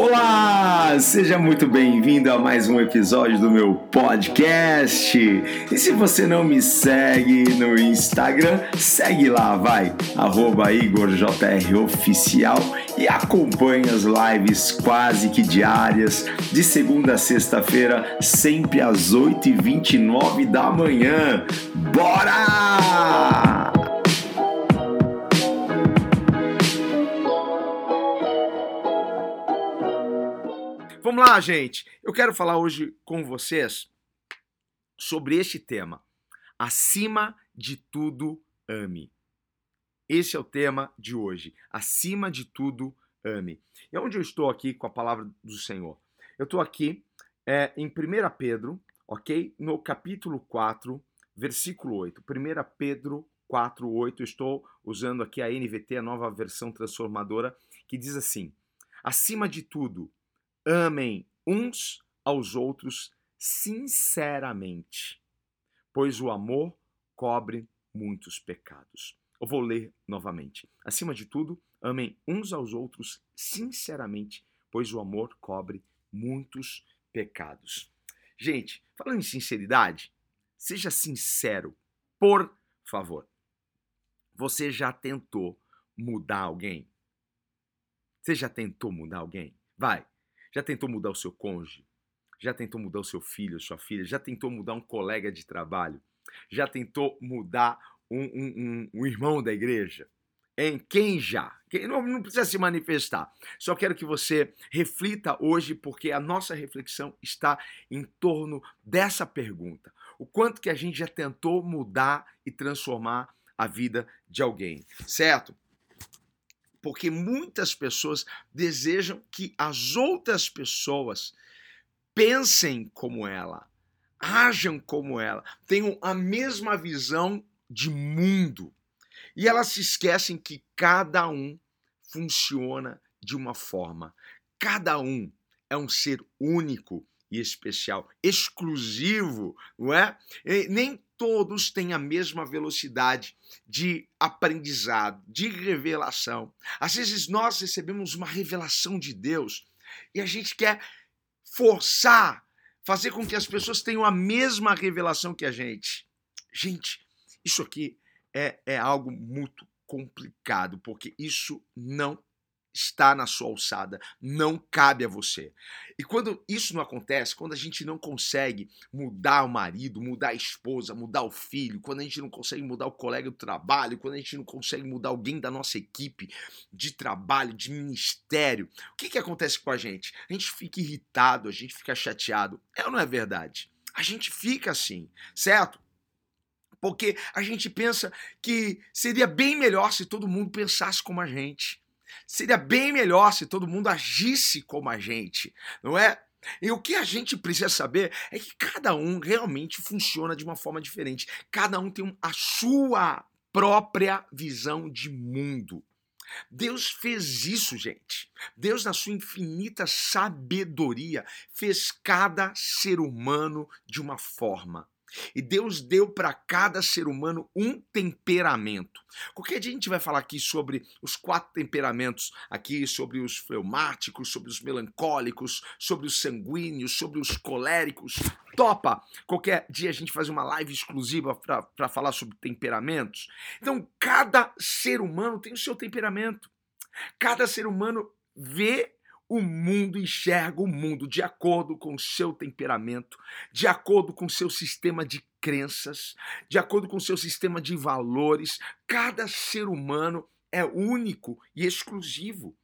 Olá, seja muito bem-vindo a mais um episódio do meu podcast. E se você não me segue no Instagram, segue lá, vai, IgorJROficial e acompanhe as lives quase que diárias, de segunda a sexta-feira, sempre às 8h29 da manhã. Bora! Vamos lá, gente. Eu quero falar hoje com vocês sobre este tema. Acima de tudo, ame. Esse é o tema de hoje. Acima de tudo, ame. E onde eu estou aqui com a palavra do Senhor? Eu estou aqui é, em 1 Pedro, ok? No capítulo 4, versículo 8. 1 Pedro 4, 8. Eu estou usando aqui a NVT, a nova versão transformadora, que diz assim: Acima de tudo, Amem uns aos outros sinceramente, pois o amor cobre muitos pecados. Eu vou ler novamente. Acima de tudo, amem uns aos outros sinceramente, pois o amor cobre muitos pecados. Gente, falando em sinceridade, seja sincero, por favor. Você já tentou mudar alguém? Você já tentou mudar alguém? Vai, já tentou mudar o seu cônjuge? Já tentou mudar o seu filho, sua filha? Já tentou mudar um colega de trabalho? Já tentou mudar um, um, um, um irmão da igreja? Em quem já? Quem não, não, precisa se manifestar. Só quero que você reflita hoje, porque a nossa reflexão está em torno dessa pergunta. O quanto que a gente já tentou mudar e transformar a vida de alguém, certo? Porque muitas pessoas desejam que as outras pessoas pensem como ela, ajam como ela, tenham a mesma visão de mundo. E elas se esquecem que cada um funciona de uma forma. Cada um é um ser único e especial, exclusivo, não é? E nem todos têm a mesma velocidade de aprendizado, de revelação. Às vezes nós recebemos uma revelação de Deus e a gente quer forçar, fazer com que as pessoas tenham a mesma revelação que a gente. Gente, isso aqui é, é algo muito complicado, porque isso não está na sua alçada, não cabe a você. E quando isso não acontece, quando a gente não consegue mudar o marido, mudar a esposa, mudar o filho, quando a gente não consegue mudar o colega do trabalho, quando a gente não consegue mudar alguém da nossa equipe de trabalho, de ministério, o que, que acontece com a gente? A gente fica irritado, a gente fica chateado. É ou não é verdade? A gente fica assim, certo? Porque a gente pensa que seria bem melhor se todo mundo pensasse como a gente. Seria bem melhor se todo mundo agisse como a gente, não é? E o que a gente precisa saber é que cada um realmente funciona de uma forma diferente. Cada um tem a sua própria visão de mundo. Deus fez isso, gente. Deus, na sua infinita sabedoria, fez cada ser humano de uma forma. E Deus deu para cada ser humano um temperamento. Qualquer dia a gente vai falar aqui sobre os quatro temperamentos, aqui sobre os fleumáticos, sobre os melancólicos, sobre os sanguíneos, sobre os coléricos. Topa! Qualquer dia a gente faz uma live exclusiva para falar sobre temperamentos. Então, cada ser humano tem o seu temperamento. Cada ser humano vê o mundo enxerga o mundo de acordo com o seu temperamento, de acordo com o seu sistema de crenças, de acordo com o seu sistema de valores. Cada ser humano é único e exclusivo.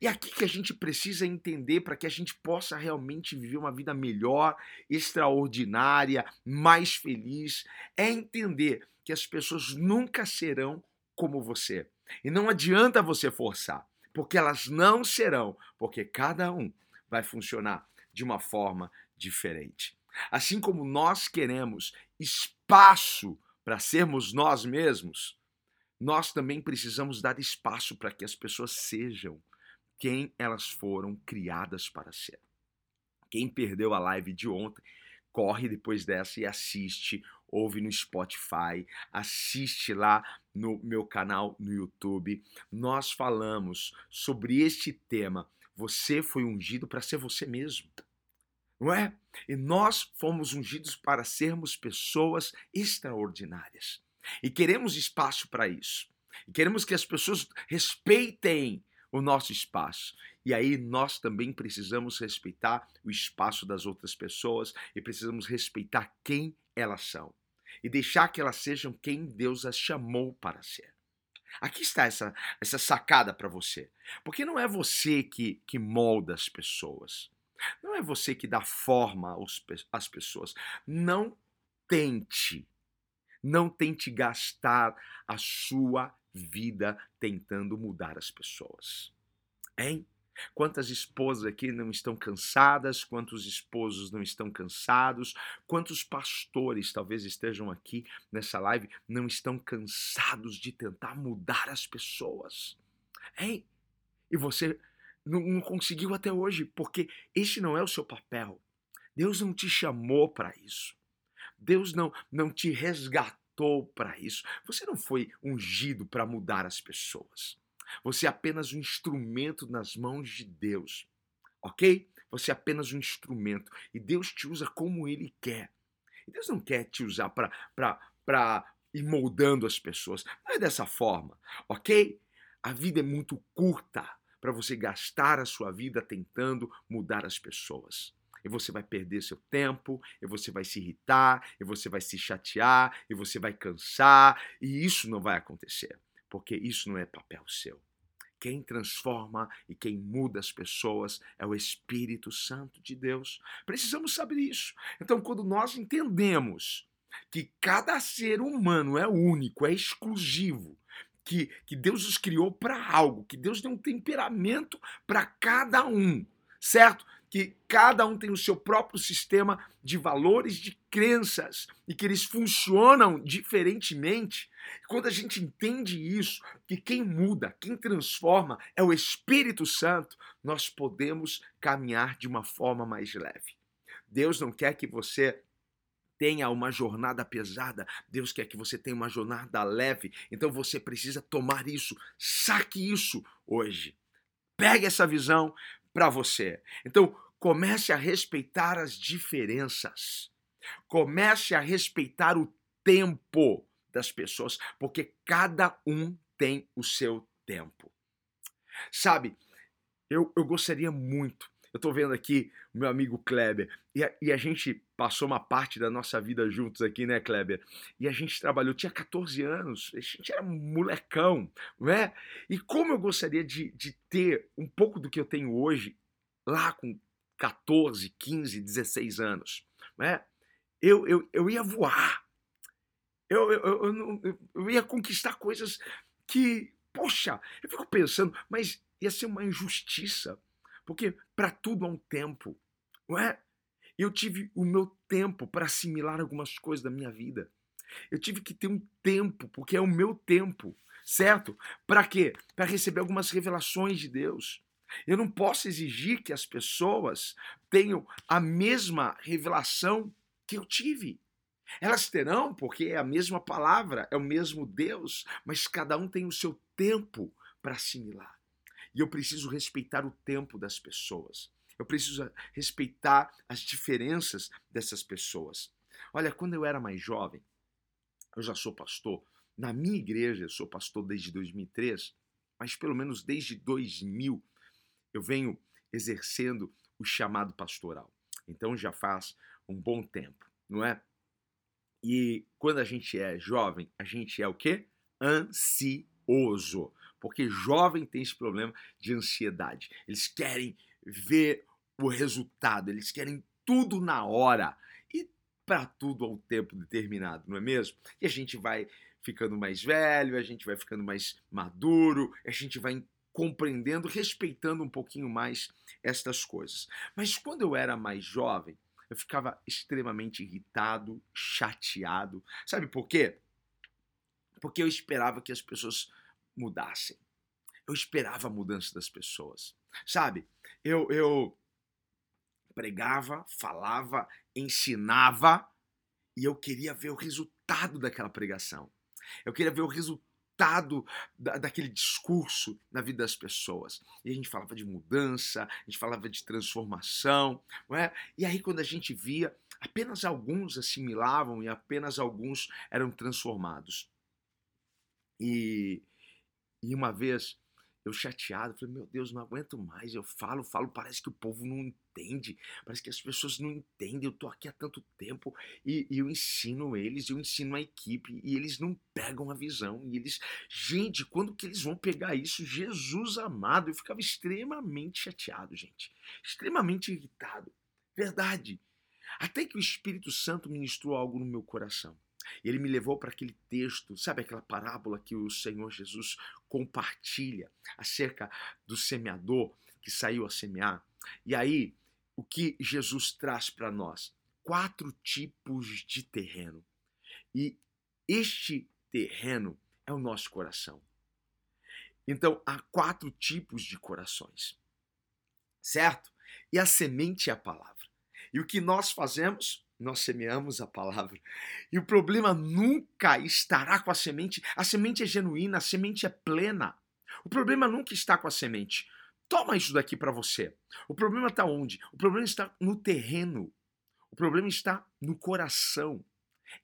E aqui que a gente precisa entender para que a gente possa realmente viver uma vida melhor, extraordinária, mais feliz, é entender que as pessoas nunca serão como você. E não adianta você forçar porque elas não serão, porque cada um vai funcionar de uma forma diferente. Assim como nós queremos espaço para sermos nós mesmos, nós também precisamos dar espaço para que as pessoas sejam quem elas foram criadas para ser. Quem perdeu a live de ontem, corre depois dessa e assiste ouve no Spotify, assiste lá no meu canal no YouTube. Nós falamos sobre este tema. você foi ungido para ser você mesmo. Não é? E nós fomos ungidos para sermos pessoas extraordinárias. E queremos espaço para isso. E queremos que as pessoas respeitem o nosso espaço. E aí nós também precisamos respeitar o espaço das outras pessoas e precisamos respeitar quem elas são e deixar que elas sejam quem Deus as chamou para ser. Aqui está essa, essa sacada para você. Porque não é você que, que molda as pessoas. Não é você que dá forma aos, às pessoas. Não tente. Não tente gastar a sua vida tentando mudar as pessoas. Hein? Quantas esposas aqui não estão cansadas? Quantos esposos não estão cansados? Quantos pastores talvez estejam aqui nessa live não estão cansados de tentar mudar as pessoas? Hein? E você não, não conseguiu até hoje, porque este não é o seu papel. Deus não te chamou para isso. Deus não, não te resgatou para isso. Você não foi ungido para mudar as pessoas. Você é apenas um instrumento nas mãos de Deus, ok? Você é apenas um instrumento e Deus te usa como Ele quer. E Deus não quer te usar para ir moldando as pessoas. Não é dessa forma, ok? A vida é muito curta para você gastar a sua vida tentando mudar as pessoas. E você vai perder seu tempo, e você vai se irritar, e você vai se chatear, e você vai cansar, e isso não vai acontecer porque isso não é papel seu. Quem transforma e quem muda as pessoas é o Espírito Santo de Deus. Precisamos saber isso. Então, quando nós entendemos que cada ser humano é único, é exclusivo, que, que Deus os criou para algo, que Deus tem um temperamento para cada um, certo? Que cada um tem o seu próprio sistema de valores, de crenças e que eles funcionam diferentemente. Quando a gente entende isso, que quem muda, quem transforma é o Espírito Santo, nós podemos caminhar de uma forma mais leve. Deus não quer que você tenha uma jornada pesada, Deus quer que você tenha uma jornada leve. Então você precisa tomar isso, saque isso hoje. Pegue essa visão, para você. Então, comece a respeitar as diferenças. Comece a respeitar o tempo das pessoas, porque cada um tem o seu tempo. Sabe, eu, eu gostaria muito. Eu estou vendo aqui o meu amigo Kleber, e a, e a, gente passou uma parte da nossa vida juntos aqui, né, Kleber? E a gente trabalhou, tinha 14 anos, a gente era molecão, não é? E como eu gostaria de, de ter um pouco do que eu tenho hoje, lá com 14, 15, 16 anos, não é? Eu, eu, eu ia voar, eu, eu, eu, eu, eu ia conquistar coisas que, poxa, eu fico pensando, mas ia ser uma injustiça, porque para tudo há um tempo, não é? Eu tive o meu tempo para assimilar algumas coisas da minha vida. Eu tive que ter um tempo, porque é o meu tempo, certo? Para quê? Para receber algumas revelações de Deus. Eu não posso exigir que as pessoas tenham a mesma revelação que eu tive. Elas terão, porque é a mesma palavra, é o mesmo Deus, mas cada um tem o seu tempo para assimilar. E eu preciso respeitar o tempo das pessoas. Eu preciso respeitar as diferenças dessas pessoas. Olha, quando eu era mais jovem, eu já sou pastor. Na minha igreja, eu sou pastor desde 2003, mas pelo menos desde 2000 eu venho exercendo o chamado pastoral. Então já faz um bom tempo, não é? E quando a gente é jovem, a gente é o quê? Ansioso porque jovem tem esse problema de ansiedade. Eles querem ver o resultado, eles querem tudo na hora e para tudo ao tempo determinado, não é mesmo? E a gente vai ficando mais velho, a gente vai ficando mais maduro, a gente vai compreendendo, respeitando um pouquinho mais estas coisas. Mas quando eu era mais jovem, eu ficava extremamente irritado, chateado. Sabe por quê? Porque eu esperava que as pessoas mudassem. Eu esperava a mudança das pessoas. Sabe? Eu, eu pregava, falava, ensinava e eu queria ver o resultado daquela pregação. Eu queria ver o resultado resultado da, daquele discurso na vida das pessoas. E a gente falava de mudança, a gente falava de transformação, não é? E aí quando a gente via, apenas alguns assimilavam e apenas alguns eram transformados. E, e uma vez eu chateado, falei, meu Deus, não aguento mais. Eu falo, falo, parece que o povo não entende, parece que as pessoas não entendem. Eu tô aqui há tanto tempo e, e, eu ensino eles, eu ensino a equipe e eles não pegam a visão. E eles, gente, quando que eles vão pegar isso? Jesus amado, eu ficava extremamente chateado, gente, extremamente irritado. Verdade. Até que o Espírito Santo ministrou algo no meu coração. E ele me levou para aquele texto, sabe aquela parábola que o Senhor Jesus compartilha acerca do semeador que saiu a semear? E aí, o que Jesus traz para nós? Quatro tipos de terreno. E este terreno é o nosso coração. Então, há quatro tipos de corações. Certo? E a semente é a palavra. E o que nós fazemos? Nós semeamos a palavra. E o problema nunca estará com a semente. A semente é genuína, a semente é plena. O problema nunca está com a semente. Toma isso daqui para você. O problema está onde? O problema está no terreno. O problema está no coração.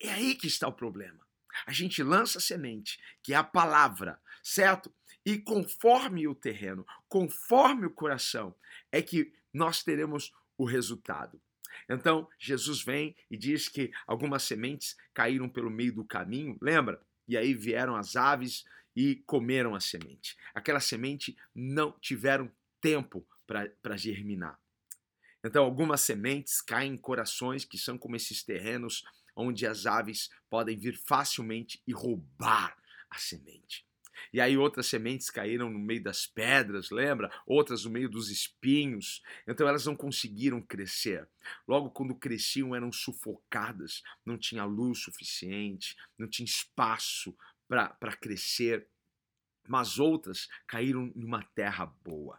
É aí que está o problema. A gente lança a semente, que é a palavra, certo? E conforme o terreno, conforme o coração, é que nós teremos o resultado. Então, Jesus vem e diz que algumas sementes caíram pelo meio do caminho, lembra? E aí vieram as aves e comeram a semente. Aquela semente não tiveram tempo para germinar. Então, algumas sementes caem em corações que são como esses terrenos onde as aves podem vir facilmente e roubar a semente. E aí outras sementes caíram no meio das pedras, lembra? Outras no meio dos espinhos. Então elas não conseguiram crescer. Logo, quando cresciam, eram sufocadas, não tinha luz suficiente, não tinha espaço para crescer. Mas outras caíram numa terra boa.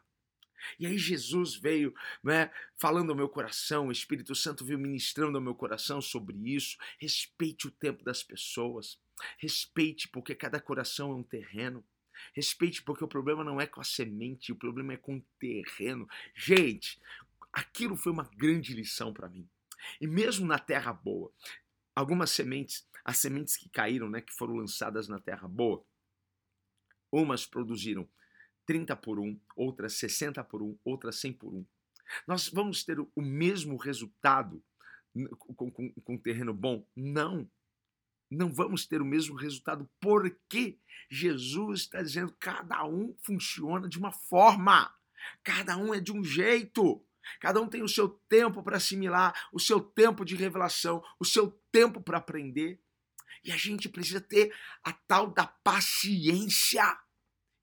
E aí Jesus veio né, falando ao meu coração, o Espírito Santo veio ministrando ao meu coração sobre isso. Respeite o tempo das pessoas. Respeite, porque cada coração é um terreno. Respeite, porque o problema não é com a semente, o problema é com o terreno. Gente, aquilo foi uma grande lição para mim. E mesmo na terra boa, algumas sementes, as sementes que caíram, né, que foram lançadas na terra boa, umas produziram 30 por 1, outras 60 por 1, outras 100 por 1. Nós vamos ter o mesmo resultado com, com, com terreno bom? Não não vamos ter o mesmo resultado, porque Jesus está dizendo que cada um funciona de uma forma, cada um é de um jeito. Cada um tem o seu tempo para assimilar, o seu tempo de revelação, o seu tempo para aprender. E a gente precisa ter a tal da paciência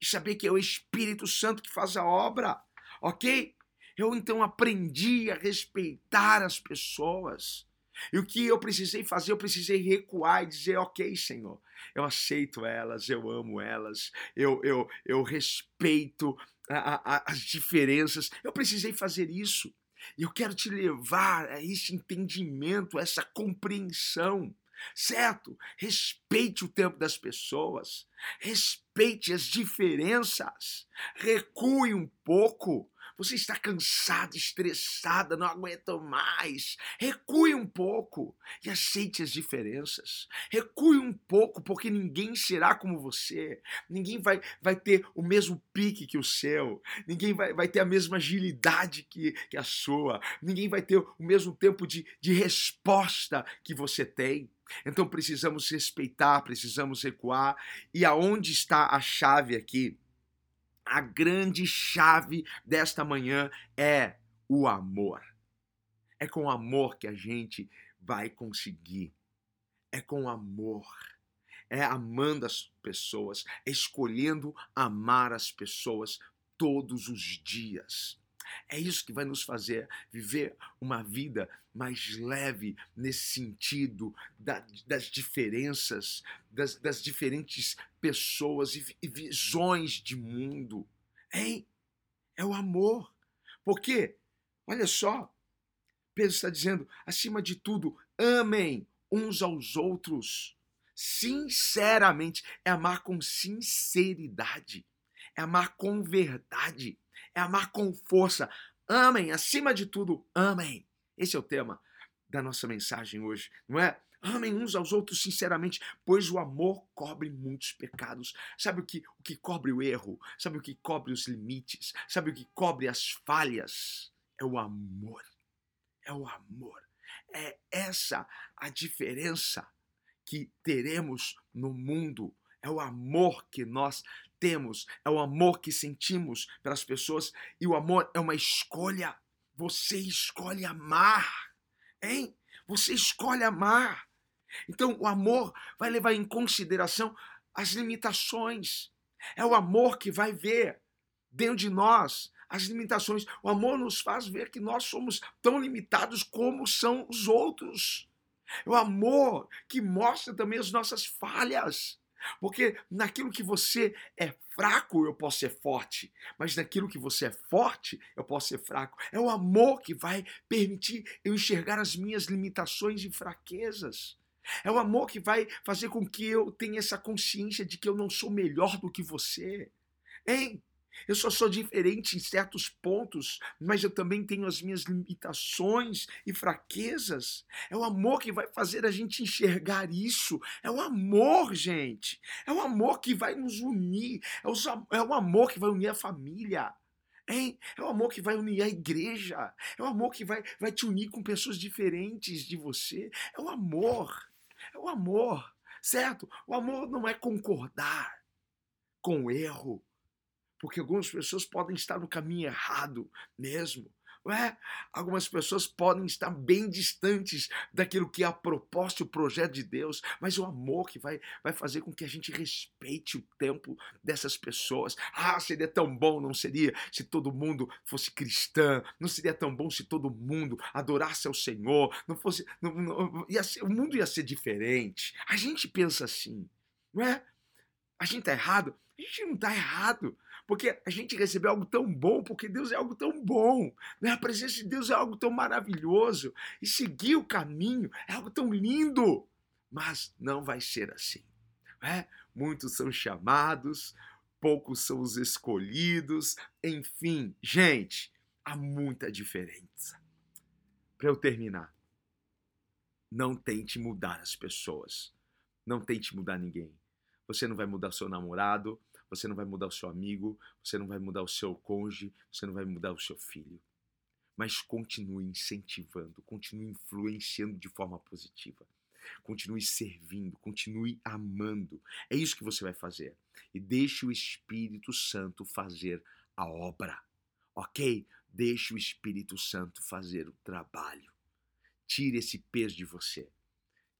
e saber que é o Espírito Santo que faz a obra, ok? Eu então aprendi a respeitar as pessoas. E o que eu precisei fazer? Eu precisei recuar e dizer: Ok, Senhor, eu aceito elas, eu amo elas, eu, eu, eu respeito a, a, as diferenças. Eu precisei fazer isso. E eu quero te levar a esse entendimento, a essa compreensão certo? Respeite o tempo das pessoas, respeite as diferenças, recue um pouco, você está cansado, estressada, não aguenta mais. Recue um pouco e aceite as diferenças. Recue um pouco, porque ninguém será como você. Ninguém vai, vai ter o mesmo pique que o seu. Ninguém vai, vai ter a mesma agilidade que, que a sua. Ninguém vai ter o mesmo tempo de, de resposta que você tem. Então precisamos respeitar, precisamos recuar. E aonde está a chave aqui? A grande chave desta manhã é o amor. É com amor que a gente vai conseguir. É com amor. É amando as pessoas, é escolhendo amar as pessoas todos os dias. É isso que vai nos fazer viver uma vida mais leve nesse sentido da, das diferenças, das, das diferentes pessoas e, e visões de mundo. Hein? É o amor. Porque, olha só, Pedro está dizendo, acima de tudo, amem uns aos outros. sinceramente, é amar com sinceridade, é amar com verdade, é amar com força. Amém, acima de tudo, amém. Esse é o tema da nossa mensagem hoje, não é? Amem uns aos outros sinceramente, pois o amor cobre muitos pecados. Sabe o que, o que cobre o erro? Sabe o que cobre os limites? Sabe o que cobre as falhas? É o amor. É o amor. É essa a diferença que teremos no mundo. É o amor que nós temos, é o amor que sentimos pelas pessoas e o amor é uma escolha. Você escolhe amar, hein? Você escolhe amar. Então, o amor vai levar em consideração as limitações. É o amor que vai ver dentro de nós as limitações. O amor nos faz ver que nós somos tão limitados como são os outros. É o amor que mostra também as nossas falhas. Porque naquilo que você é fraco, eu posso ser forte, mas naquilo que você é forte, eu posso ser fraco. É o amor que vai permitir eu enxergar as minhas limitações e fraquezas. É o amor que vai fazer com que eu tenha essa consciência de que eu não sou melhor do que você. Hein? Eu só sou diferente em certos pontos, mas eu também tenho as minhas limitações e fraquezas. É o amor que vai fazer a gente enxergar isso. É o amor, gente. É o amor que vai nos unir. É o, é o amor que vai unir a família. Hein? É o amor que vai unir a igreja. É o amor que vai, vai te unir com pessoas diferentes de você. É o amor. É o amor. Certo? O amor não é concordar com o erro porque algumas pessoas podem estar no caminho errado mesmo. É? Algumas pessoas podem estar bem distantes daquilo que é a proposta o projeto de Deus, mas o amor que vai, vai fazer com que a gente respeite o tempo dessas pessoas. Ah, seria tão bom, não seria, se todo mundo fosse cristã, não seria tão bom se todo mundo adorasse ao Senhor, não fosse. Não, não, ser, o mundo ia ser diferente. A gente pensa assim, não é? A gente está errado? A gente não está errado. Porque a gente recebeu algo tão bom, porque Deus é algo tão bom. Né? A presença de Deus é algo tão maravilhoso. E seguir o caminho é algo tão lindo. Mas não vai ser assim. Né? Muitos são chamados, poucos são os escolhidos. Enfim, gente, há muita diferença. Para eu terminar, não tente mudar as pessoas. Não tente mudar ninguém. Você não vai mudar seu namorado, você não vai mudar o seu amigo, você não vai mudar o seu cônjuge, você não vai mudar o seu filho. Mas continue incentivando, continue influenciando de forma positiva. Continue servindo, continue amando. É isso que você vai fazer. E deixe o Espírito Santo fazer a obra. Ok? Deixe o Espírito Santo fazer o trabalho. Tire esse peso de você.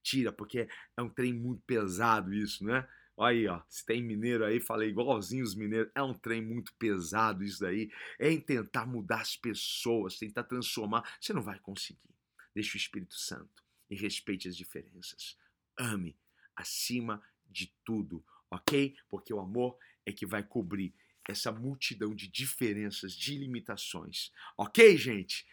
Tira, porque é um trem muito pesado isso, né? Aí, ó, se tem mineiro aí, falei igualzinho os mineiros. É um trem muito pesado isso daí. É em tentar mudar as pessoas, tentar transformar. Você não vai conseguir. Deixe o Espírito Santo e respeite as diferenças. Ame acima de tudo, ok? Porque o amor é que vai cobrir essa multidão de diferenças, de limitações. Ok, gente?